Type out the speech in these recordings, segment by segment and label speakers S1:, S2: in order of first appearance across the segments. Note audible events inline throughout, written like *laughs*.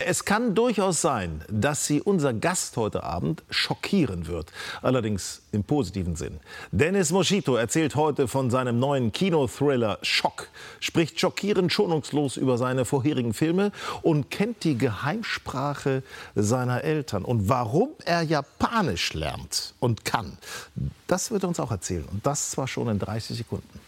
S1: Es kann durchaus sein, dass Sie unser Gast heute Abend schockieren wird. Allerdings im positiven Sinn. Dennis Moschito erzählt heute von seinem neuen Kinothriller Schock, spricht schockierend schonungslos über seine vorherigen Filme und kennt die Geheimsprache seiner Eltern. Und warum er Japanisch lernt und kann, das wird er uns auch erzählen. Und das zwar schon in 30 Sekunden.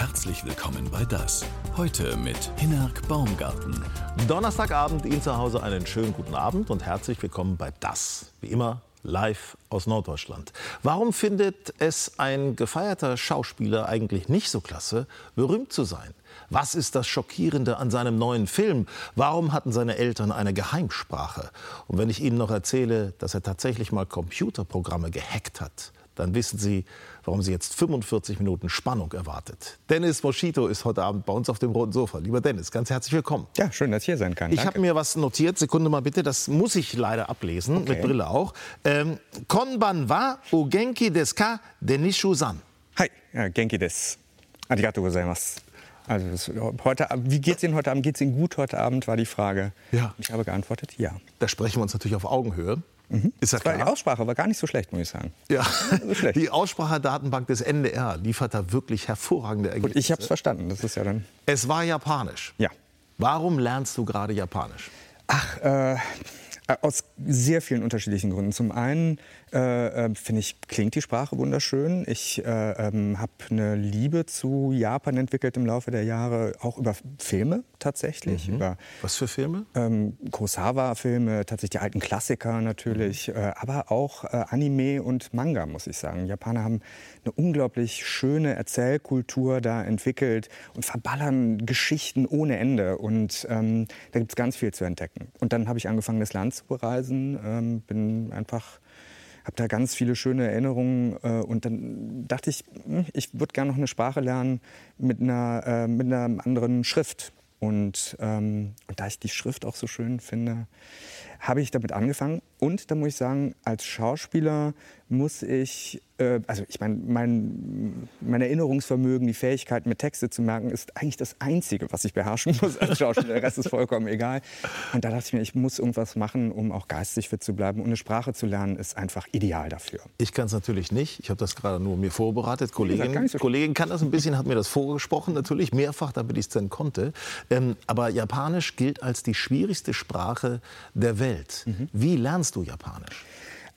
S2: Herzlich willkommen bei Das. Heute mit Hinnerk Baumgarten.
S1: Donnerstagabend Ihnen zu Hause einen schönen guten Abend und herzlich willkommen bei Das. Wie immer live aus Norddeutschland. Warum findet es ein gefeierter Schauspieler eigentlich nicht so klasse, berühmt zu sein? Was ist das Schockierende an seinem neuen Film? Warum hatten seine Eltern eine Geheimsprache? Und wenn ich Ihnen noch erzähle, dass er tatsächlich mal Computerprogramme gehackt hat, dann wissen Sie, warum Sie jetzt 45 Minuten Spannung erwartet. Dennis Moschito ist heute Abend bei uns auf dem roten Sofa. Lieber Dennis, ganz herzlich willkommen.
S3: Ja, schön, dass ich hier sein kann.
S1: Ich habe mir was notiert. Sekunde mal bitte, das muss ich leider ablesen, okay. mit Brille auch. Ähm, Konban wa o genki desu ka denishu-san.
S3: Hi, ja, genki desu. Arigatou gozaimasu. Also das, heute, wie geht's Ihnen heute Abend? Geht's Ihnen gut heute Abend? War die Frage.
S1: Ja.
S3: Ich habe geantwortet, ja.
S1: Da sprechen wir uns natürlich auf Augenhöhe.
S3: Mhm. Ist ja klar. Die Aussprache war gar nicht so schlecht, muss ich sagen.
S1: Ja, so die Aussprachedatenbank des NDR liefert da wirklich hervorragende Ergebnisse.
S3: Und ich habe es verstanden, das ist ja dann...
S1: Es war Japanisch.
S3: Ja.
S1: Warum lernst du gerade Japanisch?
S3: Ach, äh, aus sehr vielen unterschiedlichen Gründen. Zum einen äh, äh, finde ich, klingt die Sprache wunderschön. Ich äh, ähm, habe eine Liebe zu Japan entwickelt im Laufe der Jahre, auch über Filme tatsächlich.
S1: Mhm.
S3: Über,
S1: Was für Filme?
S3: Ähm, Kurosawa-Filme, tatsächlich die alten Klassiker natürlich, mhm. äh, aber auch äh, Anime und Manga, muss ich sagen. Japaner haben eine unglaublich schöne Erzählkultur da entwickelt und verballern Geschichten ohne Ende. Und ähm, da gibt es ganz viel zu entdecken. Und dann habe ich angefangen, das Land zu bereisen, ähm, bin einfach habe da ganz viele schöne Erinnerungen äh, und dann dachte ich, hm, ich würde gerne noch eine Sprache lernen mit einer, äh, mit einer anderen Schrift. Und, ähm, und da ich die Schrift auch so schön finde, habe ich damit angefangen. Und da muss ich sagen, als Schauspieler muss ich, äh, also ich meine, mein, mein Erinnerungsvermögen, die Fähigkeit, mir Texte zu merken, ist eigentlich das Einzige, was ich beherrschen muss als Schauspieler. Der Rest ist vollkommen egal. Und da dachte ich mir, ich muss irgendwas machen, um auch geistig fit zu bleiben. Und eine Sprache zu lernen, ist einfach ideal dafür.
S1: Ich kann es natürlich nicht. Ich habe das gerade nur mir vorbereitet. Kollegin, so Kollegin kann das ein bisschen, hat mir das vorgesprochen, natürlich mehrfach, damit ich es dann konnte. Ähm, aber Japanisch gilt als die schwierigste Sprache der Welt. Mhm. Wie lernst du Japanisch?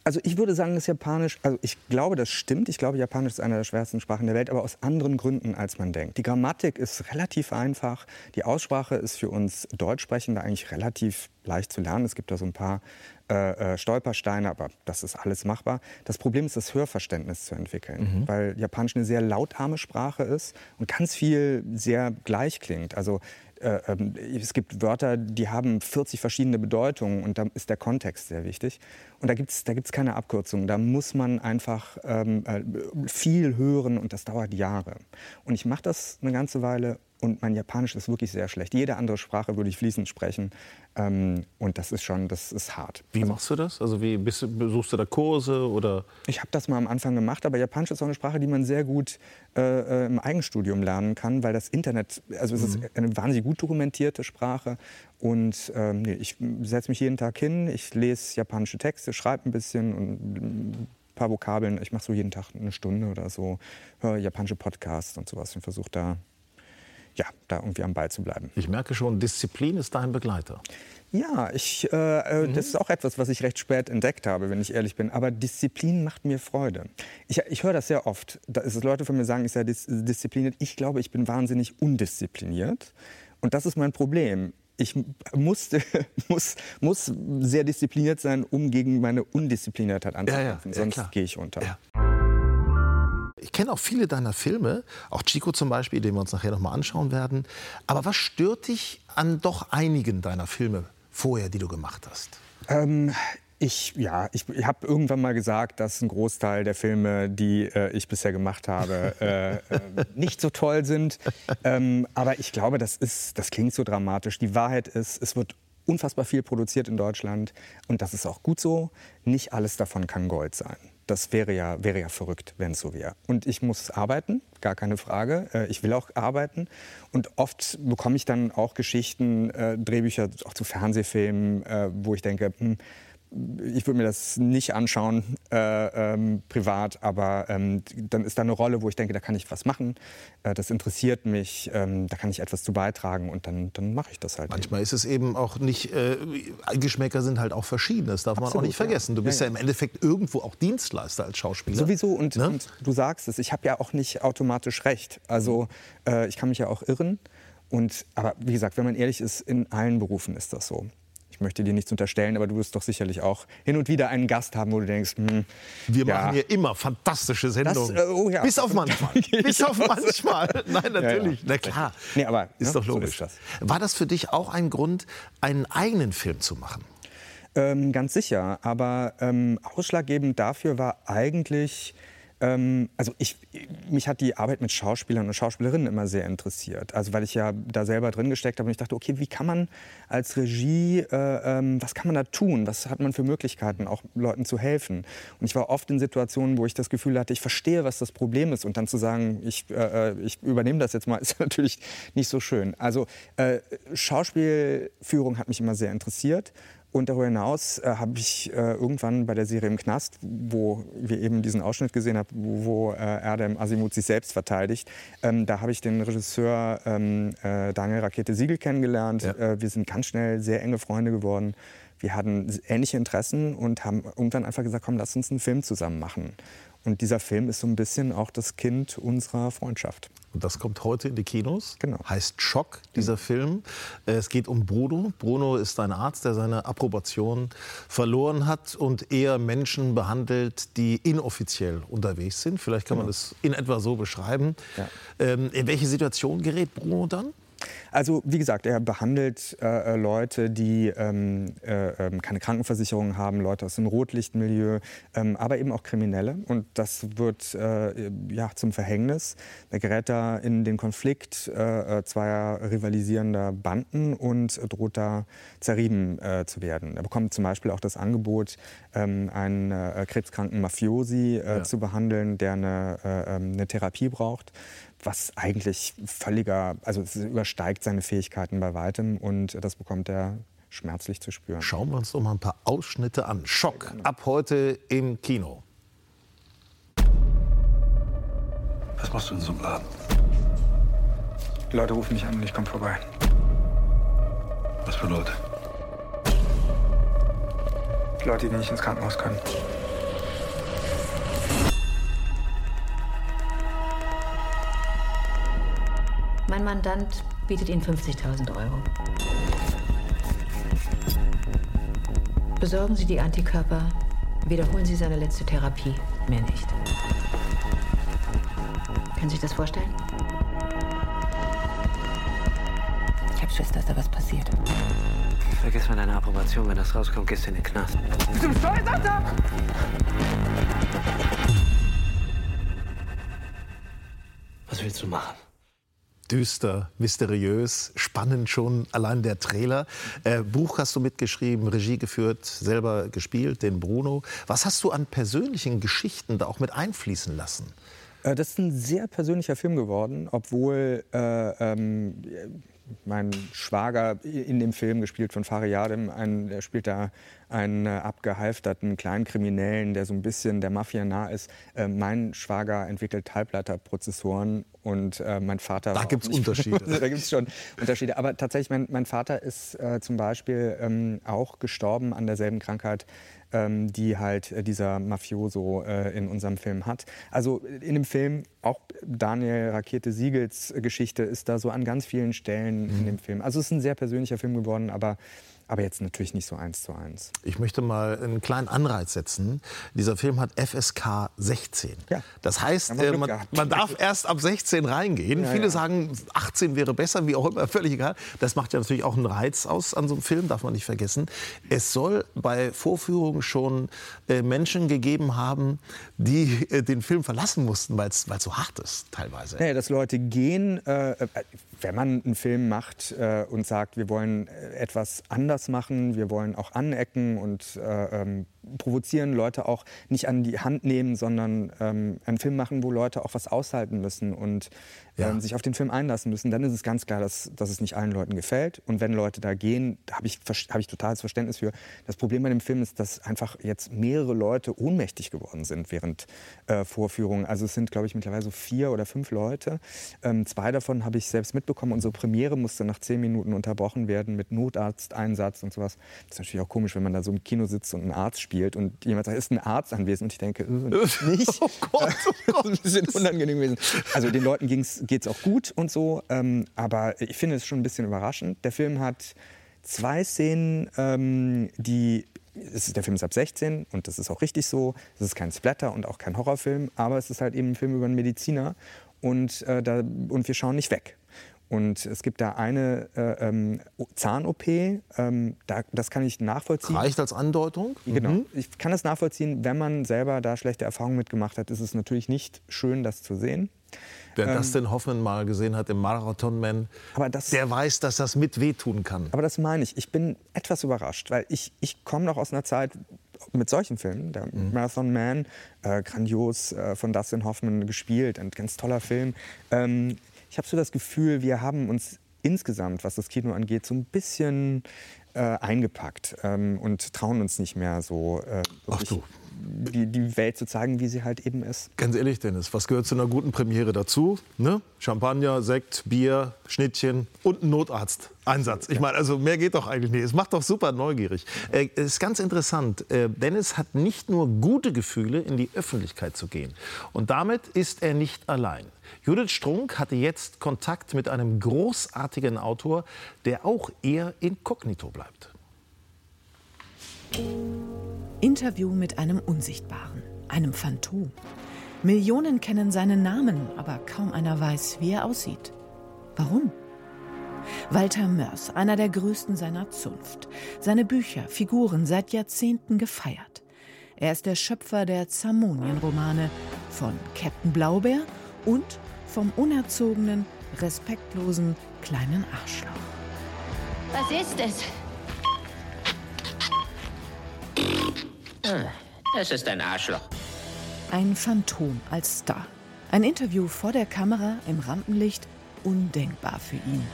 S3: Also ich würde sagen, dass Japanisch, also ich glaube, das stimmt. Ich glaube, Japanisch ist eine der schwersten Sprachen der Welt, aber aus anderen Gründen, als man denkt. Die Grammatik ist relativ einfach. Die Aussprache ist für uns Deutschsprechende eigentlich relativ leicht zu lernen. Es gibt da so ein paar äh, äh, Stolpersteine, aber das ist alles machbar. Das Problem ist, das Hörverständnis zu entwickeln, mhm. weil Japanisch eine sehr lautarme Sprache ist und ganz viel sehr gleich klingt. Also äh, ähm, es gibt Wörter, die haben 40 verschiedene Bedeutungen und da ist der Kontext sehr wichtig. Und da gibt es da gibt's keine Abkürzung. Da muss man einfach ähm, äh, viel hören und das dauert Jahre. Und ich mache das eine ganze Weile und mein Japanisch ist wirklich sehr schlecht. Jede andere Sprache würde ich fließend sprechen. Ähm, und das ist schon, das ist hart.
S1: Wie also, machst du das? Also wie bist besuchst du da Kurse oder?
S3: Ich habe das mal am Anfang gemacht, aber Japanisch ist auch eine Sprache, die man sehr gut äh, äh im Eigenstudium lernen kann, weil das Internet, also es mhm. ist eine wahnsinnig gut dokumentierte Sprache. Und ähm, nee, ich setze mich jeden Tag hin, ich lese japanische Texte, schreibe ein bisschen und ein paar Vokabeln. Ich mache so jeden Tag eine Stunde oder so, höre japanische Podcasts und sowas und versuche da ja, da irgendwie am Ball zu bleiben.
S1: Ich merke schon, Disziplin ist dein Begleiter.
S3: Ja, ich, äh, äh, mhm. das ist auch etwas, was ich recht spät entdeckt habe, wenn ich ehrlich bin. Aber Disziplin macht mir Freude. Ich, ich höre das sehr oft, dass Leute von mir sagen, ich sei dis diszipliniert. Ich glaube, ich bin wahnsinnig undiszipliniert. Und das ist mein Problem. Ich musste, *laughs* muss, muss sehr diszipliniert sein, um gegen meine Undiszipliniertheit anzukämpfen. Ja, ja, ja, Sonst gehe ich unter. Ja
S1: ich kenne auch viele deiner Filme, auch Chico zum Beispiel, den wir uns nachher noch mal anschauen werden. Aber was stört dich an doch einigen deiner Filme vorher, die du gemacht hast?
S3: Ähm, ich, ja, ich, ich habe irgendwann mal gesagt, dass ein Großteil der Filme, die äh, ich bisher gemacht habe, *laughs* äh, äh, nicht so toll sind. Ähm, aber ich glaube, das, ist, das klingt so dramatisch. Die Wahrheit ist, es wird unfassbar viel produziert in Deutschland und das ist auch gut so. Nicht alles davon kann Gold sein. Das wäre ja, wäre ja verrückt, wenn es so wäre. Und ich muss arbeiten, gar keine Frage. Äh, ich will auch arbeiten. Und oft bekomme ich dann auch Geschichten, äh, Drehbücher auch zu Fernsehfilmen, äh, wo ich denke, hm, ich würde mir das nicht anschauen, äh, ähm, privat, aber ähm, dann ist da eine Rolle, wo ich denke, da kann ich was machen, äh, das interessiert mich, ähm, da kann ich etwas zu beitragen und dann, dann mache ich das halt.
S1: Manchmal eben. ist es eben auch nicht, äh, Geschmäcker sind halt auch verschieden, das darf Absolut, man auch nicht vergessen. Du bist ja, ja. ja, im Endeffekt irgendwo auch Dienstleister als Schauspieler.
S3: Sowieso und, ne? und du sagst es, ich habe ja auch nicht automatisch recht. Also äh, ich kann mich ja auch irren. Und, aber wie gesagt, wenn man ehrlich ist, in allen Berufen ist das so ich möchte dir nichts unterstellen, aber du wirst doch sicherlich auch hin und wieder einen Gast haben, wo du denkst, hm,
S1: wir ja. machen hier immer fantastische Sendungen. Das, äh, oh ja. Bis auf *laughs* manchmal. Bis auf manchmal. *laughs* Nein, natürlich. Ja, Na klar. Nee, aber ist ne, doch logisch. So ist das. War das für dich auch ein Grund, einen eigenen Film zu machen?
S3: Ähm, ganz sicher. Aber ähm, ausschlaggebend dafür war eigentlich ähm, also ich, mich hat die Arbeit mit Schauspielern und Schauspielerinnen immer sehr interessiert. Also weil ich ja da selber drin gesteckt habe und ich dachte, okay, wie kann man als Regie, äh, ähm, was kann man da tun? Was hat man für Möglichkeiten, auch Leuten zu helfen? Und ich war oft in Situationen, wo ich das Gefühl hatte, ich verstehe, was das Problem ist. Und dann zu sagen, ich, äh, äh ich übernehme das jetzt mal, *laughs* ist natürlich nicht so schön. Also äh, Schauspielführung hat mich immer sehr interessiert. Und darüber hinaus äh, habe ich äh, irgendwann bei der Serie im Knast, wo wir eben diesen Ausschnitt gesehen haben, wo, wo äh, Erdem Asimut sich selbst verteidigt, ähm, da habe ich den Regisseur ähm, äh, Daniel Rakete Siegel kennengelernt. Ja. Äh, wir sind ganz schnell sehr enge Freunde geworden. Wir hatten ähnliche Interessen und haben irgendwann einfach gesagt, komm, lass uns einen Film zusammen machen. Und dieser Film ist so ein bisschen auch das Kind unserer Freundschaft.
S1: Und das kommt heute in die Kinos.
S3: Genau.
S1: Heißt Schock, dieser mhm. Film. Es geht um Bruno. Bruno ist ein Arzt, der seine Approbation verloren hat und eher Menschen behandelt, die inoffiziell unterwegs sind. Vielleicht kann man genau. das in etwa so beschreiben. Ja. Ähm, in welche Situation gerät Bruno dann?
S3: Also wie gesagt, er behandelt äh, äh, Leute, die ähm, äh, ähm, keine Krankenversicherung haben, Leute aus dem Rotlichtmilieu, ähm, aber eben auch Kriminelle. Und das wird äh, ja, zum Verhängnis. Er gerät da in den Konflikt äh, äh, zweier rivalisierender Banden und droht da zerrieben zu werden. Er bekommt zum Beispiel auch das Angebot, ähm, einen krebskranken Mafiosi ja. zu behandeln, der eine, ähm, eine Therapie braucht was eigentlich völliger, also es übersteigt seine Fähigkeiten bei weitem und das bekommt er schmerzlich zu spüren.
S1: Schauen wir uns doch mal ein paar Ausschnitte an. Schock ab heute im Kino.
S4: Was machst du in so einem Laden?
S3: Die Leute rufen mich an und ich komme vorbei.
S4: Was für Leute?
S3: Leute, die nicht ins Krankenhaus können.
S5: Mein Mandant bietet Ihnen 50.000 Euro. Besorgen Sie die Antikörper, wiederholen Sie seine letzte Therapie. Mehr nicht. Können Sie sich das vorstellen? Ich habe Schiss, dass da was passiert.
S6: Vergiss mal deine Approbation. Wenn das rauskommt, gehst du in den Knast.
S7: Bist du bescheuert, Alter?
S6: Was willst du machen?
S1: Düster, mysteriös, spannend schon allein der Trailer. Äh, Buch hast du mitgeschrieben, Regie geführt, selber gespielt, den Bruno. Was hast du an persönlichen Geschichten da auch mit einfließen lassen?
S3: Äh, das ist ein sehr persönlicher Film geworden, obwohl äh, ähm, mein Schwager in dem Film, gespielt von Fariadim, ein, der spielt da einen äh, abgehalfterten Kleinkriminellen, der so ein bisschen der Mafia nah ist. Äh, mein Schwager entwickelt Halbleiterprozessoren und äh, mein Vater.
S1: Da gibt es Unterschiede. *laughs*
S3: da gibt es schon Unterschiede. Aber tatsächlich, mein, mein Vater ist äh, zum Beispiel ähm, auch gestorben an derselben Krankheit ähm, die halt äh, dieser Mafioso äh, in unserem Film hat. Also in dem Film, auch Daniel Rakete Siegels Geschichte ist da so an ganz vielen Stellen mhm. in dem Film. Also es ist ein sehr persönlicher Film geworden, aber aber jetzt natürlich nicht so eins zu eins.
S1: Ich möchte mal einen kleinen Anreiz setzen. Dieser Film hat FSK 16. Ja. Das heißt, äh, man, man, darf erst ab 16 reingehen. Ja, Viele ja. sagen, 18 wäre besser, wie auch immer, *laughs* völlig egal. Das macht ja natürlich auch einen Reiz aus an so einem Film, darf man nicht vergessen. Es soll bei Vorführungen schon äh, Menschen gegeben haben, die äh, den Film verlassen mussten, weil es so hart ist teilweise.
S3: Naja, dass Leute gehen, äh, wenn man einen Film macht äh, und sagt, wir wollen äh, etwas anders machen, wir wollen auch anecken und äh, ähm, provozieren, Leute auch nicht an die Hand nehmen, sondern ähm, einen Film machen, wo Leute auch was aushalten müssen und ja. ähm, sich auf den Film einlassen müssen, dann ist es ganz klar, dass, dass es nicht allen Leuten gefällt. Und wenn Leute da gehen, habe ich, hab ich totales Verständnis für. Das Problem bei dem Film ist, dass einfach jetzt mehrere Leute ohnmächtig geworden sind während äh, Vorführungen. Also es sind, glaube ich, mittlerweile so vier oder fünf Leute. Ähm, zwei davon habe ich selbst mitbekommen. Unsere Premiere musste nach zehn Minuten unterbrochen werden mit Notarzteinsatz und sowas. Das ist natürlich auch komisch, wenn man da so im Kino sitzt und einen Arzt spielt und jemand sagt, ist ein Arzt anwesend. Und ich denke, äh, nicht. *laughs* oh Gott, oh Gott. *laughs* das ist ein bisschen unangenehm gewesen. Also den Leuten geht es auch gut und so. Ähm, aber ich finde es schon ein bisschen überraschend. Der Film hat zwei Szenen, ähm, die ist, der Film ist ab 16 und das ist auch richtig so. Es ist kein Splatter und auch kein Horrorfilm, aber es ist halt eben ein Film über einen Mediziner und, äh, da, und wir schauen nicht weg. Und es gibt da eine äh, ähm, Zahn-OP, ähm, da, das kann ich nachvollziehen.
S1: Reicht als Andeutung?
S3: Genau. Mhm. Ich kann das nachvollziehen. Wenn man selber da schlechte Erfahrungen mitgemacht hat, ist es natürlich nicht schön, das zu sehen.
S1: Wer ähm, Dustin Hoffman mal gesehen hat im Marathon-Man, der weiß, dass das mit wehtun kann.
S3: Aber das meine ich. Ich bin etwas überrascht, weil ich, ich komme noch aus einer Zeit mit solchen Filmen. Der mhm. Marathon Man, äh, grandios äh, von Dustin Hoffman gespielt, ein ganz toller Film. Ähm, ich habe so das Gefühl, wir haben uns insgesamt, was das Kino angeht, so ein bisschen äh, eingepackt ähm, und trauen uns nicht mehr so. Äh,
S1: Ach du
S3: die, die Welt zu zeigen, wie sie halt eben ist.
S1: Ganz ehrlich, Dennis, was gehört zu einer guten Premiere dazu? Ne? Champagner, Sekt, Bier, Schnittchen und ein Notarzteinsatz. Ich meine, also mehr geht doch eigentlich nicht. Es macht doch super neugierig. Äh, es ist ganz interessant. Äh, Dennis hat nicht nur gute Gefühle, in die Öffentlichkeit zu gehen. Und damit ist er nicht allein. Judith Strunk hatte jetzt Kontakt mit einem großartigen Autor, der auch eher inkognito bleibt.
S7: Interview mit einem Unsichtbaren, einem Phantom. Millionen kennen seinen Namen, aber kaum einer weiß, wie er aussieht. Warum? Walter Mörs, einer der größten seiner Zunft. Seine Bücher, Figuren seit Jahrzehnten gefeiert. Er ist der Schöpfer der Zamonien-Romane von Captain Blaubeer und vom unerzogenen, respektlosen kleinen Arschloch.
S8: Was ist es?
S9: Es ist ein Arschloch.
S7: Ein Phantom als Star. Ein Interview vor der Kamera im Rampenlicht, undenkbar für ihn.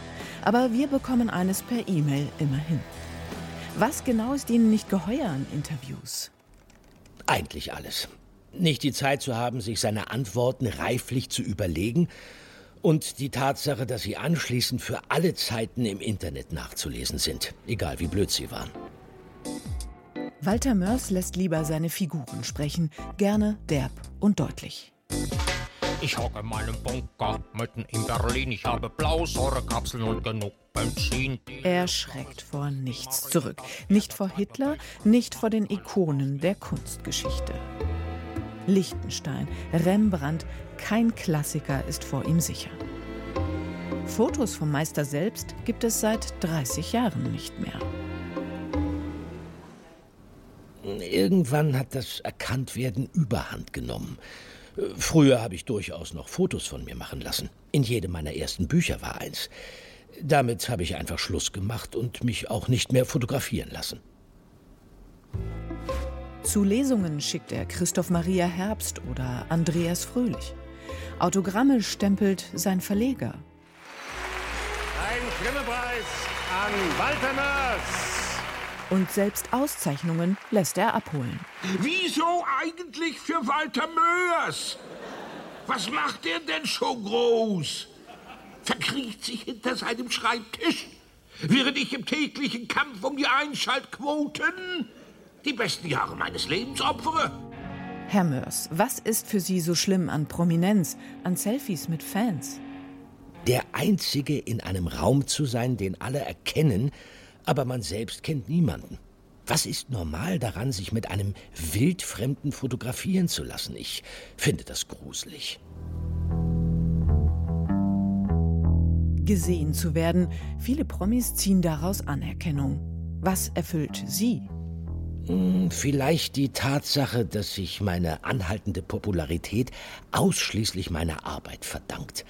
S7: Aber wir bekommen eines per E-Mail immerhin. Was genau ist Ihnen nicht geheuer an Interviews?
S9: Eigentlich alles. Nicht die Zeit zu haben, sich seine Antworten reiflich zu überlegen und die Tatsache, dass sie anschließend für alle Zeiten im Internet nachzulesen sind, egal wie blöd sie waren.
S7: Walter Mörs lässt lieber seine Figuren sprechen, gerne derb und deutlich.
S10: Ich hocke meinen Bunker mitten in Berlin. Ich habe Blausäurekapseln und genug Benzin.
S7: Er schreckt vor nichts zurück. Nicht vor Hitler, nicht vor den Ikonen der Kunstgeschichte. Lichtenstein, Rembrandt, kein Klassiker ist vor ihm sicher. Fotos vom Meister selbst gibt es seit 30 Jahren nicht mehr.
S9: Irgendwann hat das Erkanntwerden überhand genommen. Früher habe ich durchaus noch Fotos von mir machen lassen. In jedem meiner ersten Bücher war eins. Damit habe ich einfach Schluss gemacht und mich auch nicht mehr fotografieren lassen.
S7: Zu Lesungen schickt er Christoph Maria Herbst oder Andreas Fröhlich. Autogramme stempelt sein Verleger.
S11: Ein Grimme-Preis an Walter Mörs.
S7: Und selbst Auszeichnungen lässt er abholen.
S12: Wieso eigentlich für Walter Mörs? Was macht er denn so groß? Verkriecht sich hinter seinem Schreibtisch, während ich im täglichen Kampf um die Einschaltquoten die besten Jahre meines Lebens opfere.
S7: Herr Mörs, was ist für Sie so schlimm an Prominenz, an Selfies mit Fans?
S9: Der Einzige in einem Raum zu sein, den alle erkennen, aber man selbst kennt niemanden. Was ist normal daran, sich mit einem Wildfremden fotografieren zu lassen? Ich finde das gruselig.
S7: Gesehen zu werden, viele Promis ziehen daraus Anerkennung. Was erfüllt sie?
S9: Hm, Vielleicht die Tatsache, dass sich meine anhaltende Popularität ausschließlich meiner Arbeit verdankt.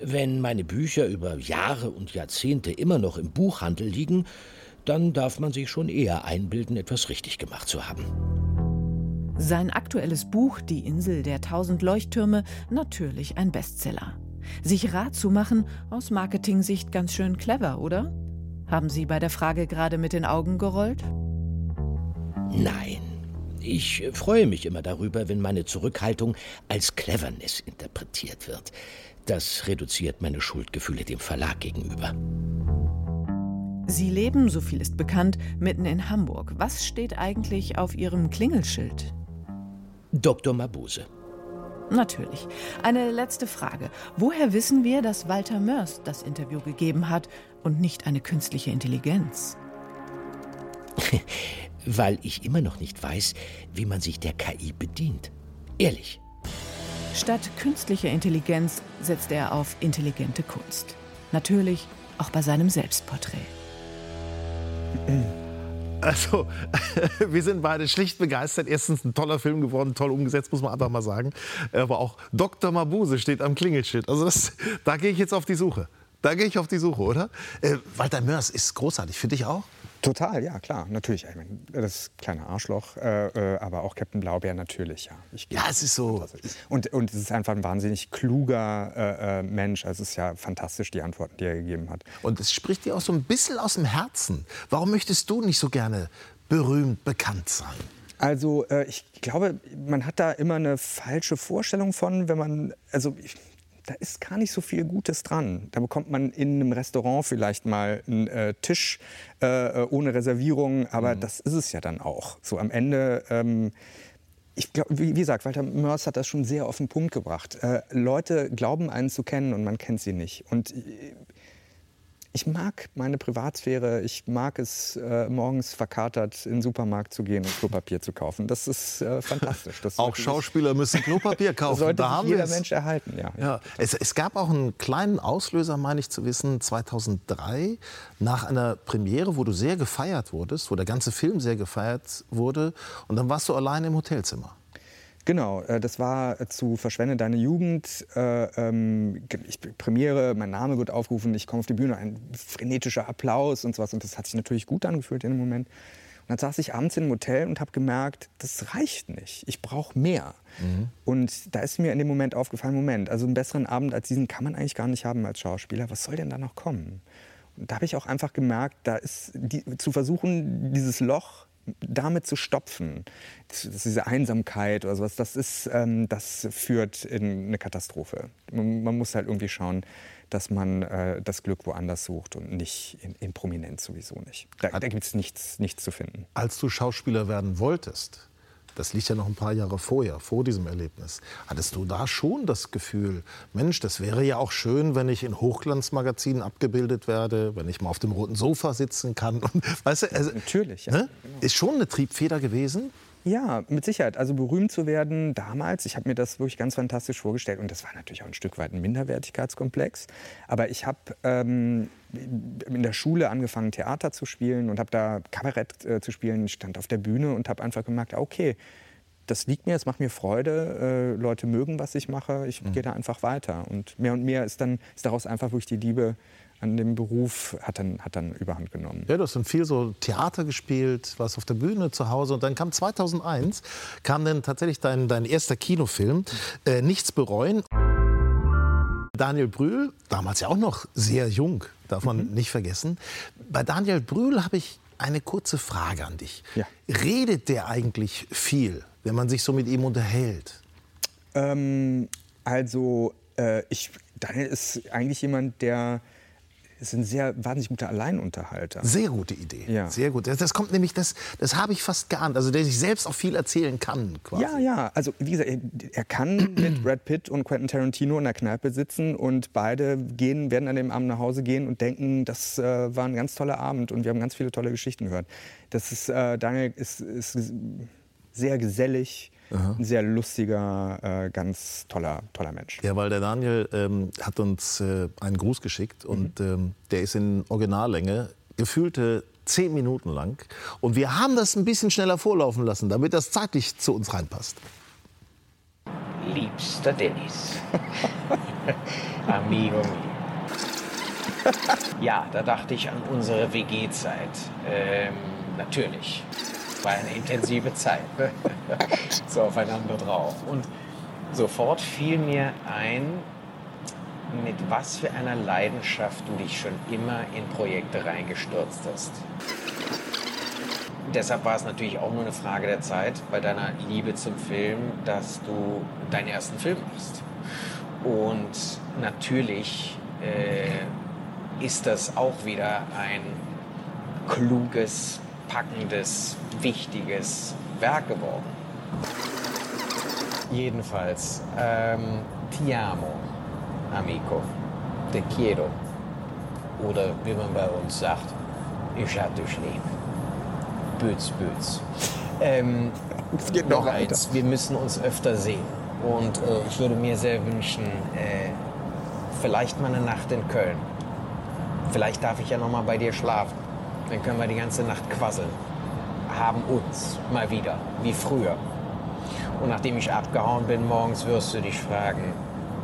S9: Wenn meine Bücher über Jahre und Jahrzehnte immer noch im Buchhandel liegen, dann darf man sich schon eher einbilden, etwas richtig gemacht zu haben.
S7: Sein aktuelles Buch Die Insel der tausend Leuchttürme natürlich ein Bestseller. Sich Rat zu machen, aus Marketing-Sicht ganz schön clever, oder? Haben Sie bei der Frage gerade mit den Augen gerollt?
S9: Nein. Ich freue mich immer darüber, wenn meine Zurückhaltung als Cleverness interpretiert wird. Das reduziert meine Schuldgefühle dem Verlag gegenüber.
S7: Sie leben, so viel ist bekannt, mitten in Hamburg. Was steht eigentlich auf Ihrem Klingelschild?
S9: Dr. Mabuse.
S7: Natürlich. Eine letzte Frage. Woher wissen wir, dass Walter Mörs das Interview gegeben hat und nicht eine künstliche Intelligenz? *laughs*
S9: Weil ich immer noch nicht weiß, wie man sich der KI bedient. Ehrlich.
S7: Statt künstlicher Intelligenz setzt er auf intelligente Kunst. Natürlich auch bei seinem Selbstporträt.
S1: Also, *laughs* wir sind beide schlicht begeistert. Erstens ein toller Film geworden, toll umgesetzt, muss man einfach mal sagen. Aber auch Dr. Mabuse steht am Klingelschild. Also, das, da gehe ich jetzt auf die Suche. Da gehe ich auf die Suche, oder? Äh, Walter Mörs ist großartig. Für dich auch?
S3: Total, ja, klar, natürlich. Ich meine, das kleine Arschloch, äh, äh, aber auch Captain Blaubeer natürlich, ja. Ich,
S1: ja, es ist so.
S3: Und, und es ist einfach ein wahnsinnig kluger äh, äh, Mensch. Also es ist ja fantastisch, die Antworten, die er gegeben hat.
S1: Und es spricht dir auch so ein bisschen aus dem Herzen. Warum möchtest du nicht so gerne berühmt, bekannt sein?
S3: Also äh, ich glaube, man hat da immer eine falsche Vorstellung von, wenn man, also ich, da ist gar nicht so viel Gutes dran. Da bekommt man in einem Restaurant vielleicht mal einen äh, Tisch äh, ohne Reservierung, aber mhm. das ist es ja dann auch. So am Ende. Ähm, ich glaube, wie, wie, gesagt, Walter Mörs hat das schon sehr auf den Punkt gebracht. Äh, Leute glauben einen zu kennen und man kennt sie nicht. Und äh, ich mag meine Privatsphäre. Ich mag es, äh, morgens verkatert in den Supermarkt zu gehen und Klopapier zu kaufen. Das ist äh, fantastisch. Das
S1: auch Schauspieler müssen Klopapier *laughs* kaufen.
S3: sollte
S1: da
S3: jeder Mensch erhalten, ja.
S1: ja. Es, es, gab auch einen kleinen Auslöser, meine ich zu wissen, 2003, nach einer Premiere, wo du sehr gefeiert wurdest, wo der ganze Film sehr gefeiert wurde. Und dann warst du allein im Hotelzimmer.
S3: Genau, äh, das war zu Verschwende deine Jugend. Äh, ähm, ich Premiere, mein Name wird aufgerufen, ich komme auf die Bühne, ein frenetischer Applaus und sowas. Und das hat sich natürlich gut angefühlt in dem Moment. Und dann saß ich abends in einem Hotel und habe gemerkt, das reicht nicht. Ich brauche mehr. Mhm. Und da ist mir in dem Moment aufgefallen, Moment, also einen besseren Abend als diesen kann man eigentlich gar nicht haben als Schauspieler. Was soll denn da noch kommen? Und da habe ich auch einfach gemerkt, da ist die, zu versuchen, dieses Loch damit zu stopfen, das, das diese Einsamkeit oder sowas, das, ist, ähm, das führt in eine Katastrophe. Man, man, muss halt irgendwie schauen, dass man äh, das Glück woanders sucht und nicht in, in Prominenz sowieso nicht. Da, da gibt es nichts, nichts zu finden.
S1: Als du Schauspieler werden wolltest, das liegt ja noch ein paar Jahre vorher, vor diesem Erlebnis. Hattest du da schon das Gefühl, Mensch, das wäre ja auch schön, wenn ich in Hochglanzmagazinen abgebildet werde, wenn ich mal auf dem roten Sofa sitzen kann? *laughs* Und, weißt du, also,
S3: Natürlich, ja.
S1: Ne? Ist schon eine Triebfeder gewesen?
S3: Ja, mit Sicherheit. Also berühmt zu werden damals, ich habe mir das wirklich ganz fantastisch vorgestellt. Und das war natürlich auch ein Stück weit ein Minderwertigkeitskomplex. Aber ich habe ähm, in der Schule angefangen, Theater zu spielen und habe da Kabarett äh, zu spielen. Ich stand auf der Bühne und habe einfach gemerkt, okay, das liegt mir, es macht mir Freude. Äh, Leute mögen, was ich mache. Ich mhm. gehe da einfach weiter. Und mehr und mehr ist dann ist daraus einfach wirklich die Liebe an dem Beruf hat dann, hat dann überhand genommen.
S1: Ja, du hast dann viel so Theater gespielt, warst auf der Bühne zu Hause und dann kam 2001, kam dann tatsächlich dein, dein erster Kinofilm, äh, Nichts bereuen. Daniel Brühl, damals ja auch noch sehr jung, darf man mhm. nicht vergessen. Bei Daniel Brühl habe ich eine kurze Frage an dich. Ja. Redet der eigentlich viel, wenn man sich so mit ihm unterhält?
S3: Ähm, also, äh, ich, Daniel ist eigentlich jemand, der ist ein sehr wahnsinnig guter Alleinunterhalter.
S1: Sehr gute Idee. Ja. Sehr gut. Das, kommt nämlich, das, das habe ich fast geahnt. Also der sich selbst auch viel erzählen kann. Quasi.
S3: Ja, ja. Also wie gesagt, er, er kann *clears throat* mit Brad Pitt und Quentin Tarantino in der Kneipe sitzen und beide gehen, werden an dem Abend nach Hause gehen und denken, das äh, war ein ganz toller Abend und wir haben ganz viele tolle Geschichten gehört. Das ist, äh, Daniel ist, ist sehr gesellig Aha. Ein sehr lustiger, äh, ganz toller, toller Mensch.
S1: Ja, weil der Daniel ähm, hat uns äh, einen Gruß geschickt mhm. und ähm, der ist in Originallänge gefühlte zehn Minuten lang. Und wir haben das ein bisschen schneller vorlaufen lassen, damit das zeitlich zu uns reinpasst.
S13: Liebster Dennis, *laughs* amigo mio. Ja, da dachte ich an unsere WG-Zeit. Ähm, natürlich. War eine intensive Zeit. *laughs* so aufeinander drauf. Und sofort fiel mir ein, mit was für einer Leidenschaft du dich schon immer in Projekte reingestürzt hast. Deshalb war es natürlich auch nur eine Frage der Zeit bei deiner Liebe zum Film, dass du deinen ersten Film machst. Und natürlich äh, ist das auch wieder ein kluges, packendes, wichtiges Werk geworden. Jedenfalls, ähm, ti amo, amico, te quiero. Oder wie man bei uns sagt, ich hab dich lieb. Böts, Böts. Ähm,
S3: Es geht
S13: noch
S3: noch
S13: eins, wir müssen uns öfter sehen. Und äh, ich würde mir sehr wünschen, äh, vielleicht mal eine Nacht in Köln. Vielleicht darf ich ja noch mal bei dir schlafen. Dann können wir die ganze Nacht quasseln. Haben uns mal wieder, wie früher. Und nachdem ich abgehauen bin morgens, wirst du dich fragen,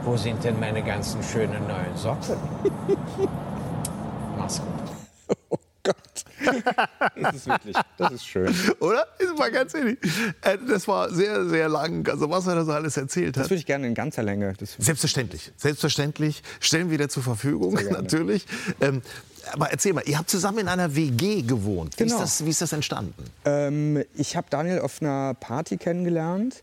S13: wo sind denn meine ganzen schönen neuen Socken? *laughs* Mach's gut.
S3: Das ist wirklich, das ist schön.
S1: Oder? Ist mal ganz ehrlich. Äh, Das war sehr, sehr lang. Also was er da so alles erzählt
S3: Das
S1: hat.
S3: würde ich gerne in ganzer Länge. Das
S1: Selbstverständlich. Selbstverständlich. Stellen wir dir zur Verfügung, *laughs* natürlich. Ähm, aber erzähl mal, ihr habt zusammen in einer WG gewohnt. Wie,
S3: Genau.
S1: ist, das, wie ist das entstanden?
S3: Ähm, ich habe Daniel auf einer Party kennengelernt.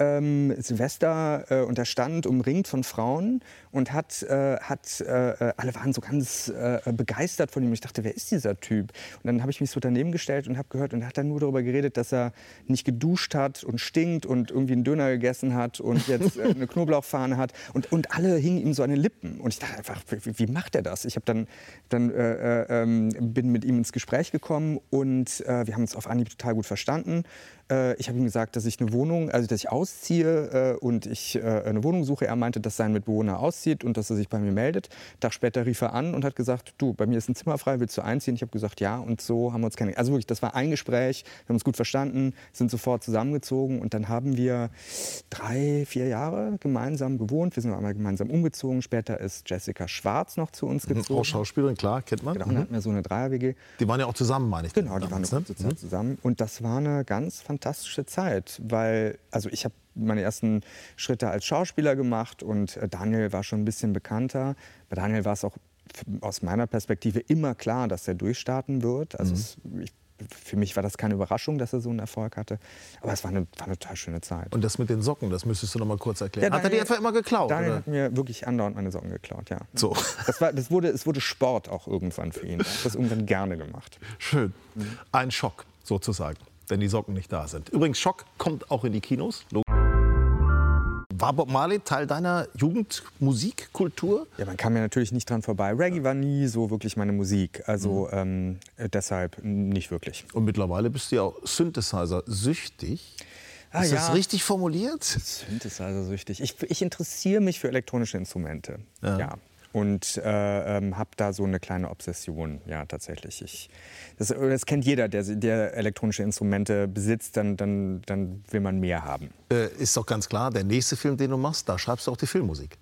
S3: Ähm, Silvester äh, und er stand umringt von Frauen und hat, äh, hat äh, alle waren so ganz äh, begeistert von ihm. Ich dachte, wer ist dieser Typ? Und dann habe ich mich so daneben gestellt und habe gehört und er hat dann nur darüber geredet, dass er nicht geduscht hat und stinkt und irgendwie einen Döner gegessen hat und jetzt äh, eine Knoblauchfahne hat und, und alle hingen ihm so an den Lippen und ich dachte einfach, wie, wie macht er das? Ich habe dann, dann äh, äh, ähm, bin mit ihm ins Gespräch gekommen und äh, wir haben uns auf Anhieb total gut verstanden. Äh, ich habe ihm gesagt, dass ich eine Wohnung, also dass ich ausziehe äh, und ich äh, eine Wohnung suche. Er meinte, dass sein Mitbewohner auszieht und dass er sich bei mir meldet. Tag später rief er an und hat gesagt, du, bei mir ist ein Zimmer frei, willst du einziehen? Ich habe gesagt, ja. Und so haben wir uns kennengelernt. Also wirklich, das war ein Gespräch, wir haben uns gut verstanden, sind sofort zusammengezogen und dann haben wir drei, vier Jahre gemeinsam gewohnt. Wir sind einmal gemeinsam umgezogen. Später ist Jessica Schwarz noch zu uns gezogen.
S1: Auch Schauspielerin, klar, kennt man.
S3: Genau,
S1: Mhm.
S3: hatten wir so eine Dreier-WG.
S1: Die waren ja auch zusammen, meine ich.
S3: Genau, die waren
S1: damals,
S3: eine
S1: ne?
S3: Zeit zusammen. Und das war eine ganz fantastische Zeit, weil, also ich habe meine ersten Schritte als Schauspieler gemacht und äh, Daniel war schon ein bisschen bekannter. Bei Daniel war es auch aus meiner Perspektive immer klar, dass er durchstarten wird. Also
S1: Mhm.
S3: es, ich, für mich war das keine Überraschung, dass er so einen Erfolg hatte. Aber es war eine, war eine total schöne Zeit.
S1: Und das mit den Socken, das müsstest du noch mal kurz erklären. Hat er die
S3: Daniel-
S1: etwa immer geklaut?
S3: Daniel
S1: oder?
S3: hat mir wirklich andauernd meine Socken geklaut, ja.
S1: So.
S3: Das, war, das, wurde, es wurde Sport auch irgendwann für ihn. Er hat das irgendwann gerne gemacht.
S1: Schön. Ein Schock sozusagen, wenn die Socken nicht da sind. Übrigens, Schock kommt auch in die Kinos. War Bob Marley Teil deiner Jugendmusikkultur?
S3: Ja, man kam ja natürlich nicht dran vorbei. Reggae war nie so wirklich meine Musik. Also ähm, äh, deshalb nicht wirklich.
S1: Und mittlerweile bist du ja auch Synthesizer-süchtig.
S3: Ah,
S1: ist
S3: ja.
S1: das richtig formuliert?
S3: Synthesizer-süchtig. Ich, ich interessiere mich für elektronische Instrumente. Ja. Und äh, ähm, habe da so eine kleine Obsession, ja, tatsächlich. Ich, das, das kennt jeder, der, der elektronische Instrumente besitzt, dann, dann, dann will man mehr haben.
S1: Äh, ist doch ganz klar, der nächste Film, den du machst, da schreibst du auch die Filmmusik.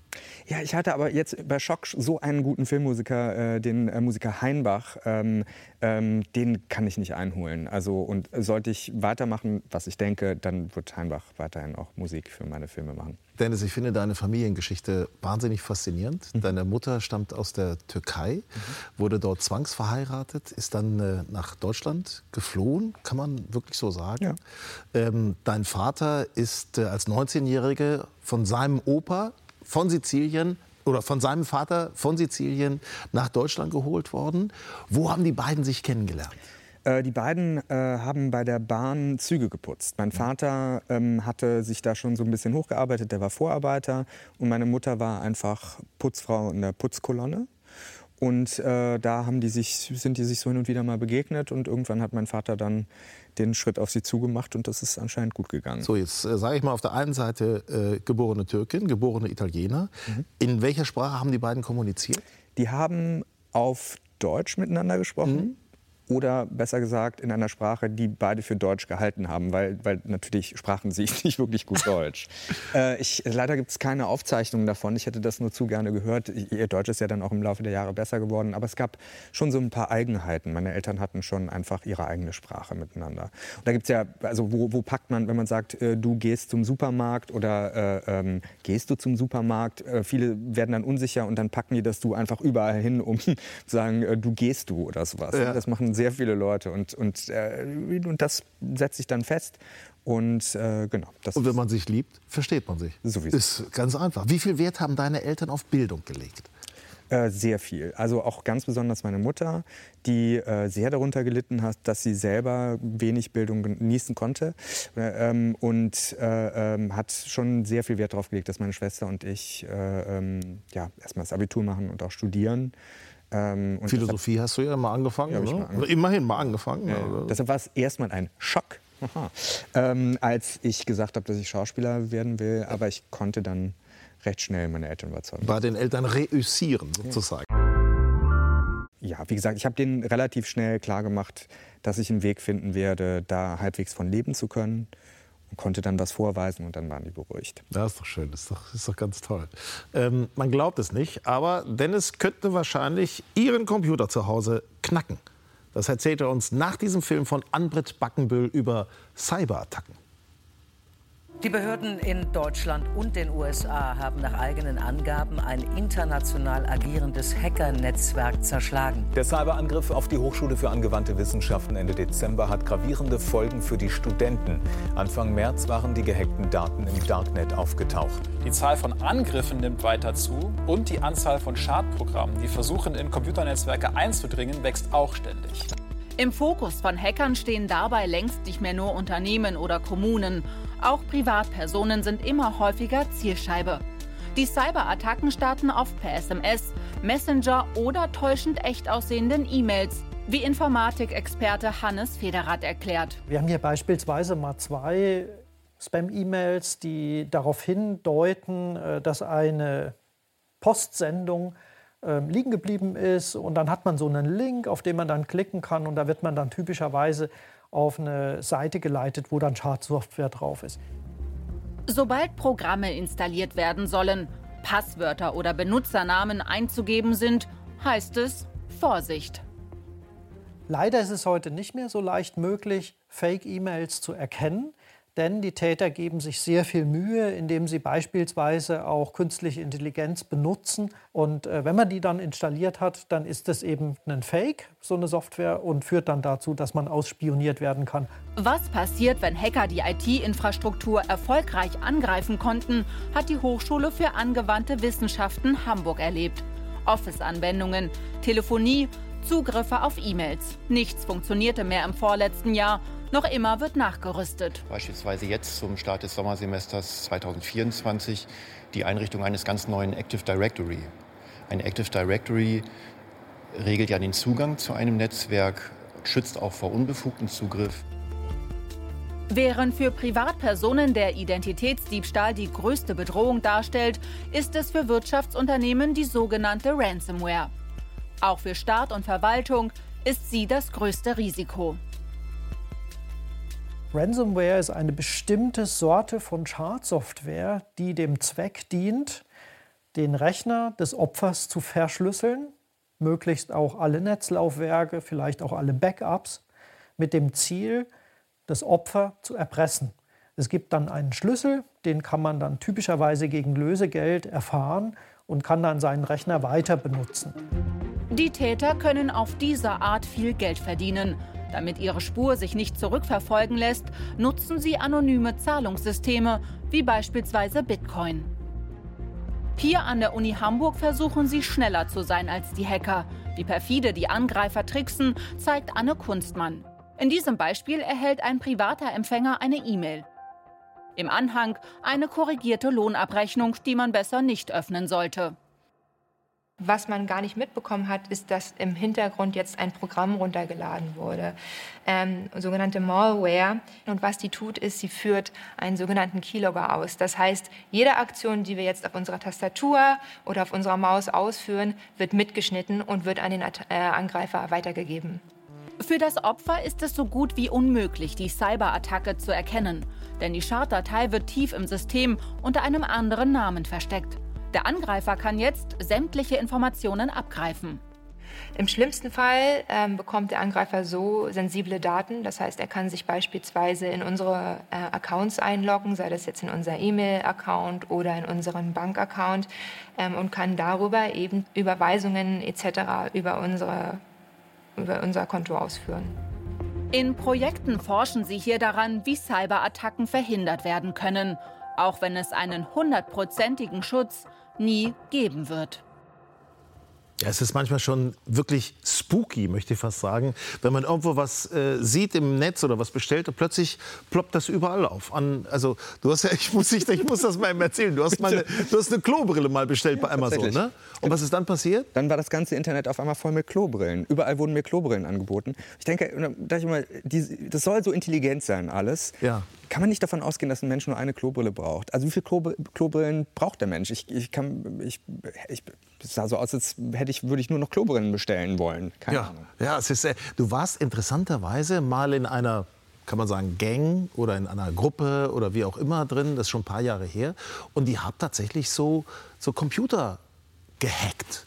S3: Ja, ich hatte aber jetzt bei Schock so einen guten Filmmusiker, äh, den äh, Musiker Heinbach, ähm, ähm, den kann ich nicht einholen. Also und sollte ich weitermachen, was ich denke, dann wird Heinbach weiterhin auch Musik für meine Filme machen.
S1: Dennis, ich finde deine Familiengeschichte wahnsinnig faszinierend.
S3: Mhm.
S1: Deine Mutter stammt aus der Türkei, wurde dort zwangsverheiratet, ist dann äh, nach Deutschland geflohen, kann man wirklich so sagen. Ähm, dein Vater ist äh, als 19-Jährige von seinem Opa von Sizilien oder von seinem Vater von Sizilien nach Deutschland geholt worden. Wo haben die beiden sich kennengelernt?
S3: Äh, die beiden äh, haben bei der Bahn Züge geputzt. Mein Vater ähm, hatte sich da schon so ein bisschen hochgearbeitet, der war Vorarbeiter und meine Mutter war einfach Putzfrau in der Putzkolonne. Und äh, da haben die sich, sind die sich so hin und wieder mal begegnet und irgendwann hat mein Vater dann den Schritt auf sie zugemacht und das ist anscheinend gut gegangen.
S1: So, jetzt äh, sage ich mal auf der einen Seite äh, geborene Türkin, geborene Italiener. In welcher Sprache haben die beiden kommuniziert?
S3: Die haben auf Deutsch miteinander gesprochen. Oder besser gesagt in einer Sprache, die beide für Deutsch gehalten haben, weil, weil natürlich sprachen sie *laughs* nicht wirklich gut Deutsch. *laughs* äh, ich, leider gibt es keine Aufzeichnungen davon. Ich hätte das nur zu gerne gehört. Ihr Deutsch ist ja dann auch im Laufe der Jahre besser geworden, aber es gab schon so ein paar Eigenheiten. Meine Eltern hatten schon einfach ihre eigene Sprache miteinander. Und da gibt es ja, also wo, wo, packt man, wenn man sagt, äh, du gehst zum Supermarkt oder äh, ähm, gehst du zum Supermarkt? Äh, viele werden dann unsicher und dann packen die das du einfach überall hin, um *laughs* zu sagen, äh, du gehst du oder sowas. Ja. Das machen sehr viele Leute und, und, äh, und das setzt sich dann fest. Und äh, genau.
S1: und wenn man sich liebt, versteht man sich.
S3: Sowieso.
S1: Ist ganz einfach. Wie viel Wert haben deine Eltern auf Bildung gelegt?
S3: Äh, sehr viel. Also auch ganz besonders meine Mutter, die äh, sehr darunter gelitten hat, dass sie selber wenig Bildung genießen konnte äh, ähm, und äh, ähm, hat schon sehr viel Wert darauf gelegt, dass meine Schwester und ich äh, ähm, ja, erstmal das Abitur machen und auch studieren.
S1: Ähm, Philosophie hast du ja mal angefangen, ja, ne? mal Immerhin mal angefangen.
S3: Ja, ja. Deshalb war es erstmal ein Schock, ähm, als ich gesagt habe, dass ich Schauspieler werden will. Aber ich konnte dann recht schnell meine Eltern überzeugen.
S1: Bei den Eltern reüssieren sozusagen.
S3: Ja, wie gesagt, ich habe denen relativ schnell klar gemacht, dass ich einen Weg finden werde, da halbwegs von leben zu können konnte dann was vorweisen und dann waren die beruhigt.
S1: Das ist doch schön, das ist doch, das ist doch ganz toll. Ähm, man glaubt es nicht, aber Dennis könnte wahrscheinlich Ihren Computer zu Hause knacken. Das erzählt er uns nach diesem Film von Anbrit Backenbüll über Cyberattacken.
S14: Die Behörden in Deutschland und den USA haben nach eigenen Angaben ein international agierendes Hackernetzwerk zerschlagen.
S15: Der Cyberangriff auf die Hochschule für angewandte Wissenschaften Ende Dezember hat gravierende Folgen für die Studenten. Anfang März waren die gehackten Daten im Darknet aufgetaucht.
S16: Die Zahl von Angriffen nimmt weiter zu und die Anzahl von Schadprogrammen, die versuchen, in Computernetzwerke einzudringen, wächst auch ständig.
S17: Im Fokus von Hackern stehen dabei längst nicht mehr nur Unternehmen oder Kommunen. Auch Privatpersonen sind immer häufiger Zielscheibe. Die Cyberattacken starten oft per SMS, Messenger oder täuschend echt aussehenden E-Mails, wie Informatikexperte Hannes Federath erklärt.
S18: Wir haben hier beispielsweise mal zwei Spam-E-Mails, die darauf hindeuten, äh, dass eine Postsendung ähm, liegen geblieben ist. Und dann hat man so einen Link, auf den man dann klicken kann. Und da wird man dann typischerweise auf eine Seite geleitet, wo dann Schadsoftware drauf ist.
S17: Sobald Programme installiert werden sollen, Passwörter oder Benutzernamen einzugeben sind, heißt es Vorsicht.
S18: Leider ist es heute nicht mehr so leicht möglich, Fake-E-Mails zu erkennen. Denn die Täter geben sich sehr viel Mühe, indem sie beispielsweise auch künstliche Intelligenz benutzen. Und äh, wenn man die dann installiert hat, dann ist das eben ein Fake, so eine Software, und führt dann dazu, dass man ausspioniert werden kann.
S17: Was passiert, wenn Hacker die IT-Infrastruktur erfolgreich angreifen konnten, hat die Hochschule für angewandte Wissenschaften Hamburg erlebt. Office-Anwendungen, Telefonie, Zugriffe auf E-Mails. Nichts funktionierte mehr im vorletzten Jahr noch immer wird nachgerüstet.
S19: Beispielsweise jetzt zum Start des Sommersemesters 2024 die Einrichtung eines ganz neuen Active Directory. Ein Active Directory regelt ja den Zugang zu einem Netzwerk, schützt auch vor unbefugtem Zugriff.
S17: Während für Privatpersonen der Identitätsdiebstahl die größte Bedrohung darstellt, ist es für Wirtschaftsunternehmen die sogenannte Ransomware. Auch für Staat und Verwaltung ist sie das größte Risiko.
S18: Ransomware ist eine bestimmte Sorte von Schadsoftware, die dem Zweck dient, den Rechner des Opfers zu verschlüsseln, möglichst auch alle Netzlaufwerke, vielleicht auch alle Backups, mit dem Ziel, das Opfer zu erpressen. Es gibt dann einen Schlüssel, den kann man dann typischerweise gegen Lösegeld erfahren und kann dann seinen Rechner weiter benutzen.
S17: Die Täter können auf diese Art viel Geld verdienen. Damit ihre Spur sich nicht zurückverfolgen lässt, nutzen sie anonyme Zahlungssysteme wie beispielsweise Bitcoin. Hier an der Uni Hamburg versuchen sie schneller zu sein als die Hacker. Wie perfide die Angreifer tricksen, zeigt Anne Kunstmann. In diesem Beispiel erhält ein privater Empfänger eine E-Mail. Im Anhang eine korrigierte Lohnabrechnung, die man besser nicht öffnen sollte.
S20: Was man gar nicht mitbekommen hat, ist, dass im Hintergrund jetzt ein Programm runtergeladen wurde, ähm, sogenannte Malware. Und was die tut, ist, sie führt einen sogenannten Keylogger aus. Das heißt, jede Aktion, die wir jetzt auf unserer Tastatur oder auf unserer Maus ausführen, wird mitgeschnitten und wird an den äh, Angreifer weitergegeben.
S17: Für das Opfer ist es so gut wie unmöglich, die Cyberattacke zu erkennen. Denn die Schaddatei wird tief im System unter einem anderen Namen versteckt. Der Angreifer kann jetzt sämtliche Informationen abgreifen.
S20: Im schlimmsten Fall ähm, bekommt der Angreifer so sensible Daten, das heißt, er kann sich beispielsweise in unsere äh, Accounts einloggen, sei das jetzt in unser E-Mail-Account oder in unseren Bank-Account ähm, und kann darüber eben Überweisungen etc. über, unsere, über unser Konto ausführen.
S17: In Projekten forschen sie hier daran, wie Cyberattacken verhindert werden können, auch wenn es einen hundertprozentigen Schutz nie geben wird.
S1: Ja, es ist manchmal schon wirklich spooky, möchte ich fast sagen, wenn man irgendwo was äh, sieht im Netz oder was bestellt und plötzlich ploppt das überall auf. An, also du hast ja, ich muss, ich, ich muss das mal erzählen. Du hast, mal eine, du hast eine Klobrille mal bestellt bei Amazon, ne? Und was ist dann passiert?
S3: Dann war das ganze Internet auf einmal voll mit Klobrillen. Überall wurden mir Klobrillen angeboten. Ich denke, da ich immer, die, das soll so intelligent sein alles.
S1: Ja.
S3: Kann man nicht davon ausgehen, dass ein Mensch nur eine Klobrille braucht? Also wie viele Klo Klobrillen braucht der Mensch? Ich, ich kann, ich, ich, es sah so aus, als hätte ich, würde ich nur noch Klobrillen bestellen wollen. Keine
S1: ja,
S3: Ahnung.
S1: ja es ist, äh, du warst interessanterweise mal in einer kann man sagen, Gang oder in einer Gruppe oder wie auch immer drin, das ist schon ein paar Jahre her. Und die hat tatsächlich so, so Computer gehackt.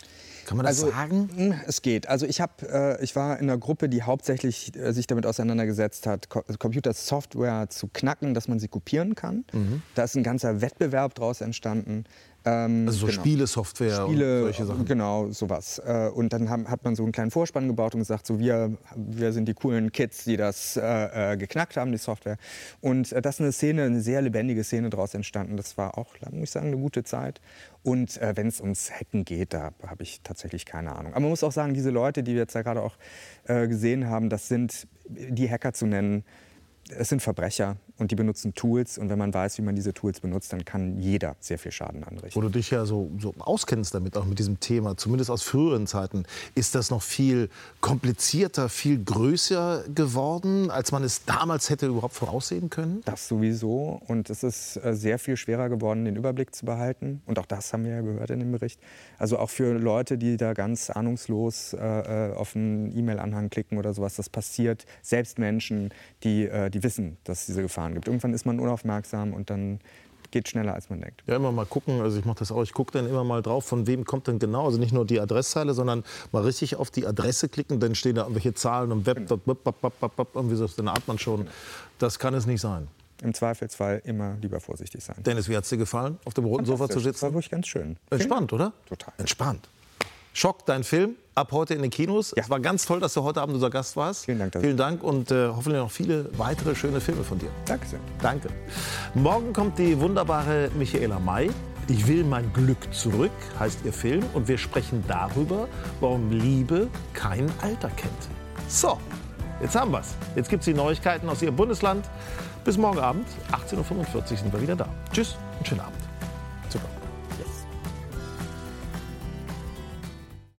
S1: Kann man das
S3: also,
S1: sagen?
S3: mh, Es geht. Also ich, hab, äh, ich war in einer Gruppe, die hauptsächlich äh, sich damit auseinandergesetzt hat, Co Computersoftware zu knacken, dass man sie kopieren kann.
S1: Mhm.
S3: Da ist ein ganzer Wettbewerb daraus entstanden. Ähm,
S1: Also so Spielesoftware und
S3: Spiele,
S1: solche Sachen.
S3: Genau, sowas. Äh, Und dann haben, hat man so einen kleinen Vorspann gebaut und gesagt, so wir, wir sind die coolen Kids, die das äh, äh, geknackt haben, die Software. Und äh, das ist eine Szene, eine sehr lebendige Szene daraus entstanden. Das war auch, muss ich sagen, eine gute Zeit. Und äh, wenn es ums Hacken geht, da habe ich tatsächlich keine Ahnung. Aber man muss auch sagen, diese Leute, die wir jetzt da gerade auch äh, gesehen haben, das sind, die Hacker zu nennen, es sind Verbrecher und die benutzen Tools. Und wenn man weiß, wie man diese Tools benutzt, dann kann jeder sehr viel Schaden anrichten.
S1: Wo du dich ja so, so auskennst damit, auch mit diesem Thema, zumindest aus früheren Zeiten, ist das noch viel komplizierter, viel größer geworden, als man es damals hätte überhaupt voraussehen können?
S3: Das sowieso. Und es ist äh, sehr viel schwerer geworden, den Überblick zu behalten. Und auch das haben wir ja gehört in dem Bericht. Also auch für Leute, die da ganz ahnungslos äh, äh, auf einen E-Mail-Anhang klicken oder sowas, das passiert. Selbst Menschen, die, äh, die wissen, dass es diese Gefahren gibt. Irgendwann ist man unaufmerksam und dann geht schneller, als man denkt.
S1: Ja, immer mal gucken, also ich mache das auch, ich gucke dann immer mal drauf, von wem kommt denn genau, also nicht nur die Adresszeile, sondern mal richtig auf die Adresse klicken, dann stehen da irgendwelche Zahlen und Web, bap, bap, bap, bap, irgendwie so, dann ahnt man schon, das kann es nicht sein.
S3: Im Zweifelsfall immer lieber vorsichtig sein.
S1: Dennis, wie hat es dir gefallen, auf dem roten Sofa zu sitzen?
S3: Das war wirklich ganz schön.
S1: Entspannt, oder?
S3: Total.
S1: Entspannt. Schock, dein Film, ab heute in den Kinos. Es war ganz toll, dass du heute Abend unser Gast warst. Vielen
S3: Dank.
S1: Vielen Dank und äh, hoffentlich noch viele weitere schöne Filme von dir.
S3: Danke sehr.
S1: Danke. Morgen kommt die wunderbare Michaela May. Ich will mein Glück zurück, heißt ihr Film. Und wir sprechen darüber, warum Liebe kein Alter kennt. So, jetzt haben wir's. Jetzt gibt's die Neuigkeiten aus Ihrem Bundesland. Bis morgen Abend, 18.45 Uhr sind wir wieder da. Tschüss und schönen Abend.